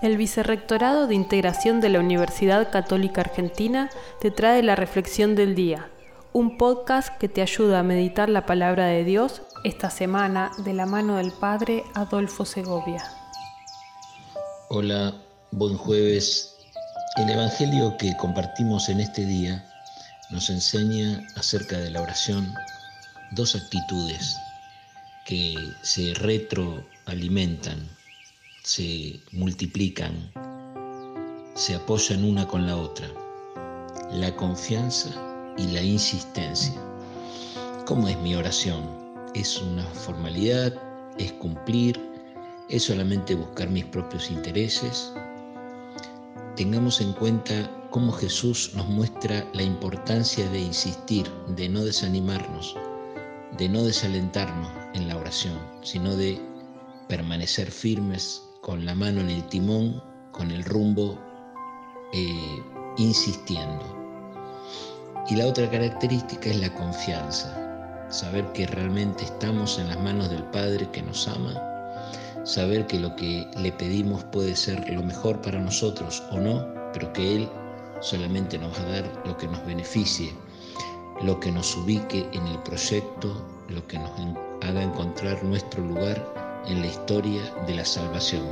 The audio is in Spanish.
El Vicerrectorado de Integración de la Universidad Católica Argentina te trae la Reflexión del Día, un podcast que te ayuda a meditar la palabra de Dios esta semana de la mano del Padre Adolfo Segovia. Hola, buen jueves. El Evangelio que compartimos en este día nos enseña acerca de la oración dos actitudes que se retroalimentan se multiplican, se apoyan una con la otra. La confianza y la insistencia. ¿Cómo es mi oración? ¿Es una formalidad? ¿Es cumplir? ¿Es solamente buscar mis propios intereses? Tengamos en cuenta cómo Jesús nos muestra la importancia de insistir, de no desanimarnos, de no desalentarnos en la oración, sino de permanecer firmes con la mano en el timón, con el rumbo, eh, insistiendo. Y la otra característica es la confianza, saber que realmente estamos en las manos del Padre que nos ama, saber que lo que le pedimos puede ser lo mejor para nosotros o no, pero que Él solamente nos va a dar lo que nos beneficie, lo que nos ubique en el proyecto, lo que nos haga encontrar nuestro lugar en la historia de la salvación.